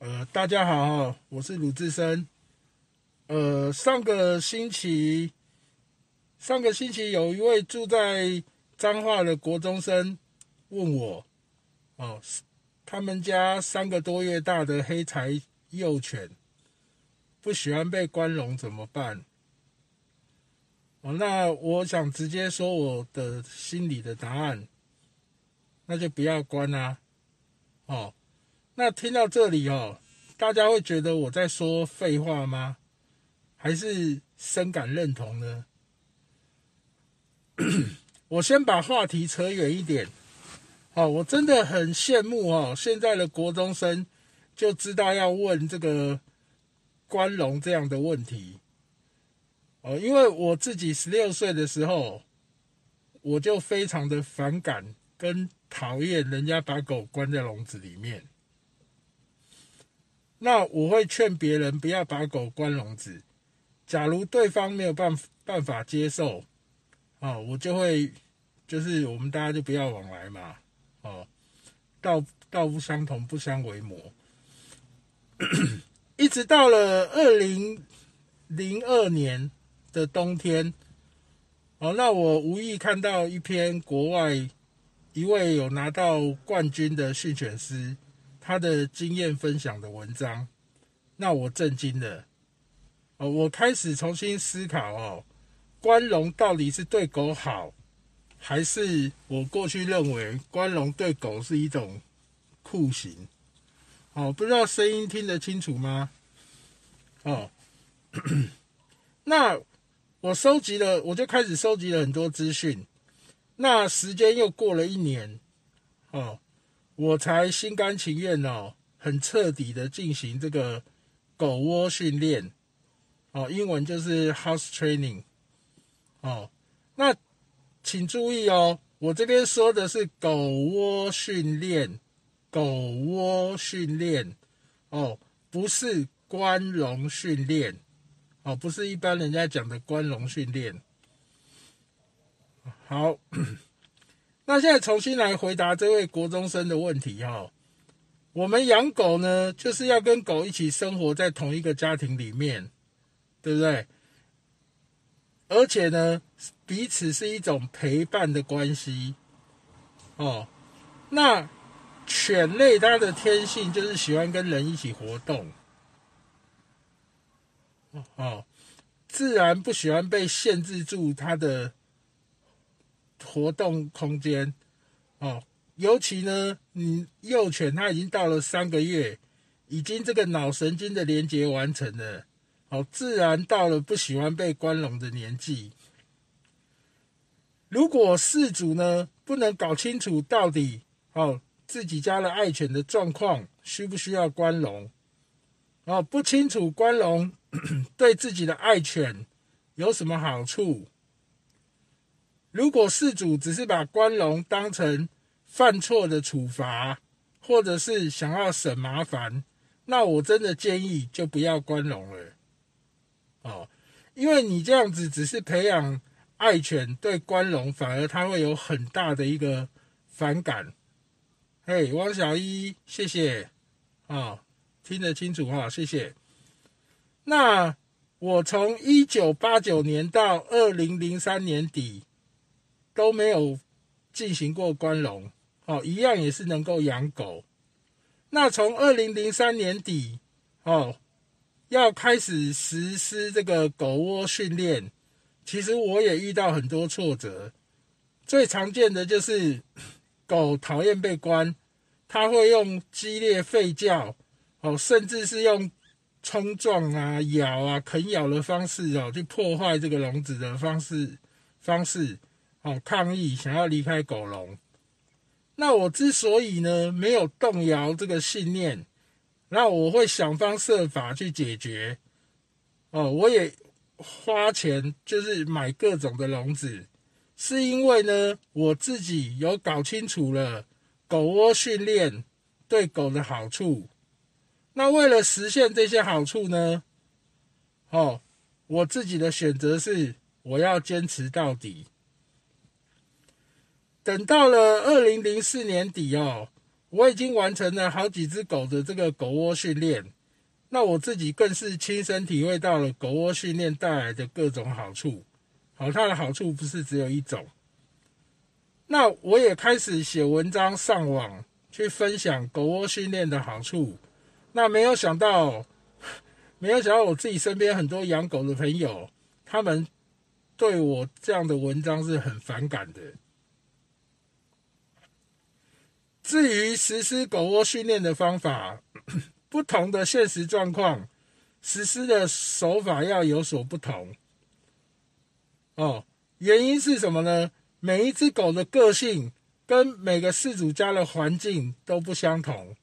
呃，大家好，我是鲁智深。呃，上个星期，上个星期有一位住在彰化的国中生问我，哦，他们家三个多月大的黑柴幼犬不喜欢被关笼怎么办？哦，那我想直接说我的心里的答案，那就不要关啦。哦。那听到这里哦，大家会觉得我在说废话吗？还是深感认同呢？我先把话题扯远一点。哦，我真的很羡慕哦，现在的国中生就知道要问这个关笼这样的问题。哦，因为我自己十六岁的时候，我就非常的反感跟讨厌人家把狗关在笼子里面。那我会劝别人不要把狗关笼子。假如对方没有办办法接受，哦，我就会就是我们大家就不要往来嘛。哦，道道不相同不相为谋。一直到了二零零二年的冬天，哦，那我无意看到一篇国外一位有拿到冠军的训犬师。他的经验分享的文章，那我震惊了。哦，我开始重新思考哦，关笼到底是对狗好，还是我过去认为关笼对狗是一种酷刑？哦，不知道声音听得清楚吗？哦，那我收集了，我就开始收集了很多资讯。那时间又过了一年，哦。我才心甘情愿哦，很彻底的进行这个狗窝训练哦，英文就是 house training 哦。那请注意哦，我这边说的是狗窝训练，狗窝训练哦，不是关笼训练哦，不是一般人家讲的关笼训练。好。那现在重新来回答这位国中生的问题哈，我们养狗呢，就是要跟狗一起生活在同一个家庭里面，对不对？而且呢，彼此是一种陪伴的关系哦。那犬类它的天性就是喜欢跟人一起活动，哦，自然不喜欢被限制住它的。活动空间，哦，尤其呢，你幼犬它已经到了三个月，已经这个脑神经的连接完成了，哦，自然到了不喜欢被关笼的年纪。如果饲主呢不能搞清楚到底哦自己家的爱犬的状况需不需要关笼，哦，不清楚关笼 对自己的爱犬有什么好处。如果事主只是把关笼当成犯错的处罚，或者是想要省麻烦，那我真的建议就不要关笼了。哦，因为你这样子只是培养爱犬对关笼，反而它会有很大的一个反感。嘿，汪小一，谢谢啊，听得清楚哈，谢谢。那我从一九八九年到二零零三年底。都没有进行过关笼，哦，一样也是能够养狗。那从二零零三年底，哦，要开始实施这个狗窝训练，其实我也遇到很多挫折。最常见的就是 狗讨厌被关，它会用激烈吠叫，哦，甚至是用冲撞啊、咬啊、啃咬的方式哦，去破坏这个笼子的方式方式。哦，抗议想要离开狗笼，那我之所以呢没有动摇这个信念，那我会想方设法去解决。哦，我也花钱就是买各种的笼子，是因为呢我自己有搞清楚了狗窝训练对狗的好处。那为了实现这些好处呢，哦，我自己的选择是我要坚持到底。等到了二零零四年底哦，我已经完成了好几只狗的这个狗窝训练，那我自己更是亲身体会到了狗窝训练带来的各种好处。好，它的好处不是只有一种。那我也开始写文章上网去分享狗窝训练的好处。那没有想到，没有想到我自己身边很多养狗的朋友，他们对我这样的文章是很反感的。至于实施狗窝训练的方法，不同的现实状况，实施的手法要有所不同。哦，原因是什么呢？每一只狗的个性跟每个饲主家的环境都不相同。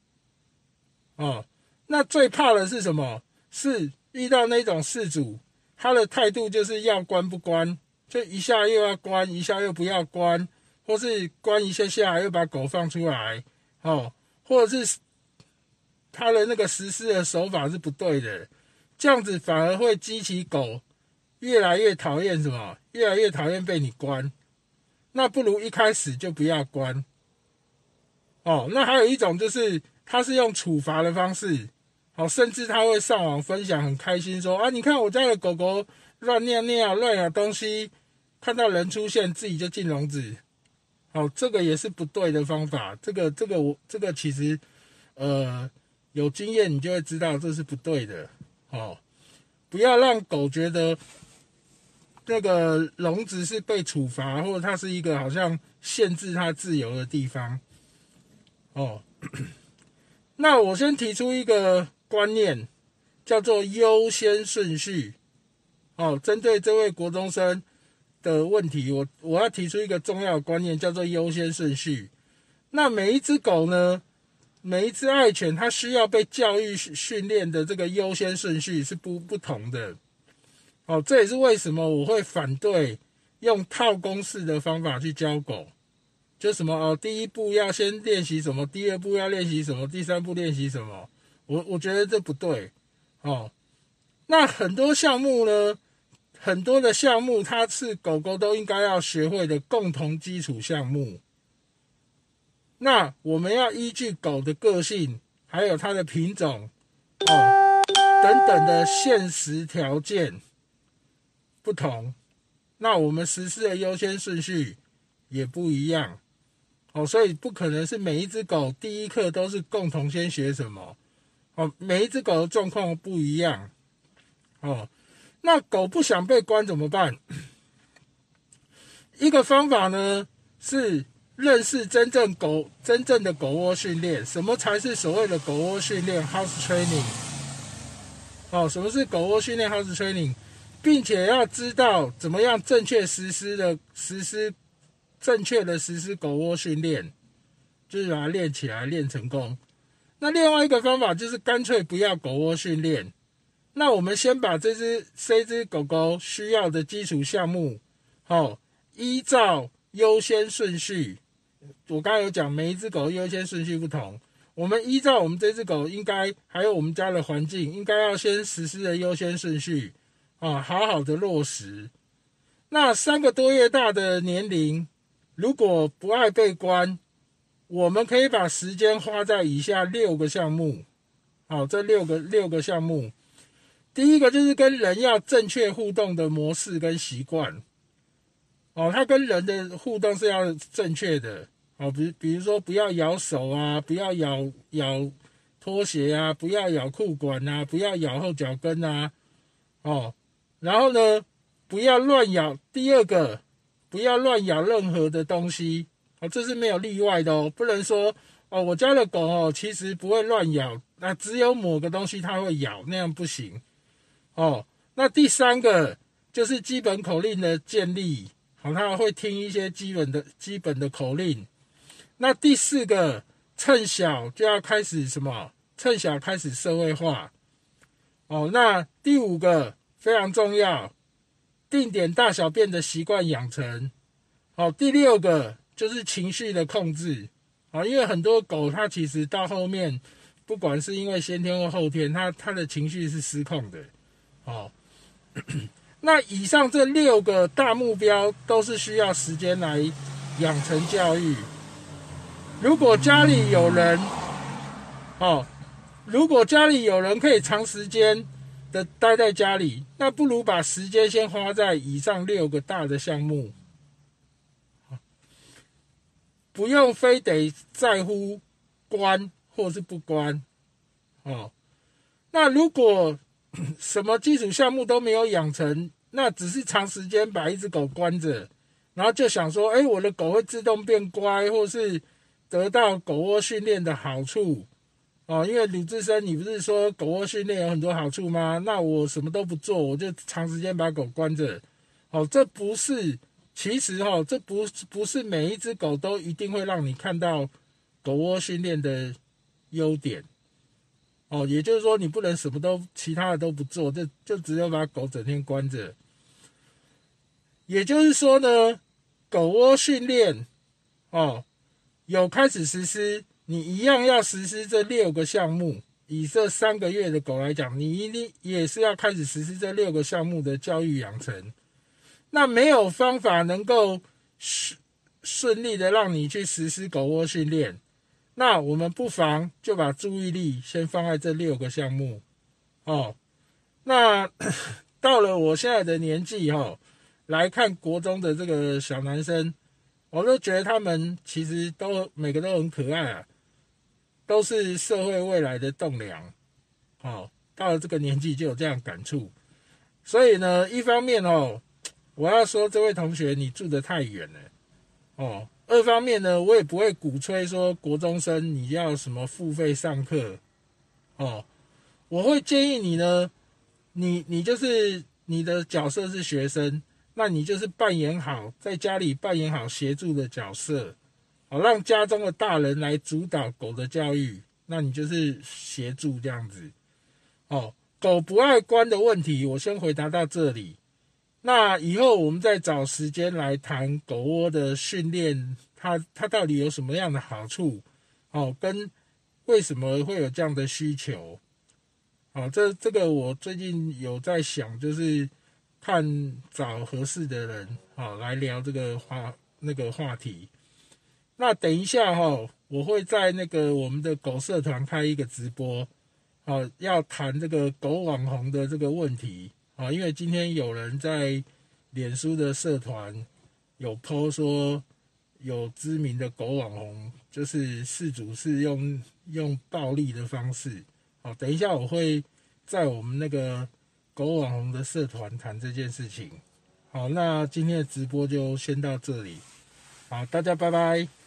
哦，那最怕的是什么？是遇到那种饲主，他的态度就是要关不关，就一下又要关，一下又不要关，或是关一下下又把狗放出来，哦，或者是他的那个实施的手法是不对的，这样子反而会激起狗。越来越讨厌什么？越来越讨厌被你关，那不如一开始就不要关。哦，那还有一种就是，他是用处罚的方式，好，甚至他会上网分享，很开心说啊，你看我家的狗狗乱尿尿、乱咬东西，看到人出现自己就进笼子。好，这个也是不对的方法。这个、这个我这个其实，呃，有经验你就会知道这是不对的。哦，不要让狗觉得。那个笼子是被处罚，或者它是一个好像限制它自由的地方。哦，那我先提出一个观念，叫做优先顺序。哦，针对这位国中生的问题，我我要提出一个重要的观念，叫做优先顺序。那每一只狗呢，每一只爱犬，它需要被教育训练的这个优先顺序是不不同的。哦，这也是为什么我会反对用套公式的方法去教狗，就什么哦，第一步要先练习什么，第二步要练习什么，第三步练习什么，我我觉得这不对。哦，那很多项目呢，很多的项目它是狗狗都应该要学会的共同基础项目。那我们要依据狗的个性，还有它的品种，哦，等等的现实条件。不同，那我们实施的优先顺序也不一样哦，所以不可能是每一只狗第一课都是共同先学什么哦，每一只狗的状况不一样哦。那狗不想被关怎么办？一个方法呢是认识真正狗真正的狗窝训练，什么才是所谓的狗窝训练 （house training）？哦，什么是狗窝训练 （house training）？并且要知道怎么样正确实施的实施，正确的实施狗窝训练，就是把它练起来，练成功。那另外一个方法就是干脆不要狗窝训练。那我们先把这只这只狗狗需要的基础项目，好，依照优先顺序。我刚才有讲，每一只狗优先顺序不同。我们依照我们这只狗应该还有我们家的环境，应该要先实施的优先顺序。啊，好好的落实。那三个多月大的年龄，如果不爱被关，我们可以把时间花在以下六个项目。好，这六个六个项目，第一个就是跟人要正确互动的模式跟习惯。哦，他跟人的互动是要正确的。哦，比比如说不要咬手啊，不要咬咬拖鞋啊，不要咬裤管啊，不要咬后脚跟啊。哦。然后呢，不要乱咬。第二个，不要乱咬任何的东西哦，这是没有例外的哦。不能说哦，我家的狗哦，其实不会乱咬，那只有某个东西它会咬，那样不行哦。那第三个就是基本口令的建立，好，它会听一些基本的基本的口令。那第四个，趁小就要开始什么？趁小开始社会化哦。那第五个。非常重要，定点大小便的习惯养成。好，第六个就是情绪的控制。啊，因为很多狗它其实到后面，不管是因为先天或后天，它它的情绪是失控的。好，那以上这六个大目标都是需要时间来养成教育。如果家里有人，哦，如果家里有人可以长时间的待在家里，那不如把时间先花在以上六个大的项目，不用非得在乎关或是不关，哦。那如果什么基础项目都没有养成，那只是长时间把一只狗关着，然后就想说，哎，我的狗会自动变乖，或是得到狗窝训练的好处哦。因为鲁智深，你不是说狗窝训练有很多好处吗？那我什么都不做，我就长时间把狗关着，哦，这不是，其实哈，这不不是每一只狗都一定会让你看到狗窝训练的优点。哦，也就是说，你不能什么都其他的都不做，就就只有把狗整天关着。也就是说呢，狗窝训练，哦，有开始实施，你一样要实施这六个项目。以这三个月的狗来讲，你一定也是要开始实施这六个项目的教育养成。那没有方法能够顺顺利的让你去实施狗窝训练。那我们不妨就把注意力先放在这六个项目，哦。那 到了我现在的年纪哈，来看国中的这个小男生，我都觉得他们其实都每个都很可爱啊，都是社会未来的栋梁。哦，到了这个年纪就有这样感触。所以呢，一方面哦，我要说这位同学你住得太远了，哦。二方面呢，我也不会鼓吹说国中生你要什么付费上课，哦，我会建议你呢，你你就是你的角色是学生，那你就是扮演好在家里扮演好协助的角色，哦，让家中的大人来主导狗的教育，那你就是协助这样子，哦，狗不爱关的问题，我先回答到这里。那以后我们再找时间来谈狗窝的训练，它它到底有什么样的好处？哦，跟为什么会有这样的需求？哦，这这个我最近有在想，就是看找合适的人，哦，来聊这个话那个话题。那等一下哈，我会在那个我们的狗社团开一个直播，哦，要谈这个狗网红的这个问题。啊，因为今天有人在脸书的社团有 po 说，有知名的狗网红，就是事主是用用暴力的方式。好，等一下我会在我们那个狗网红的社团谈这件事情。好，那今天的直播就先到这里。好，大家拜拜。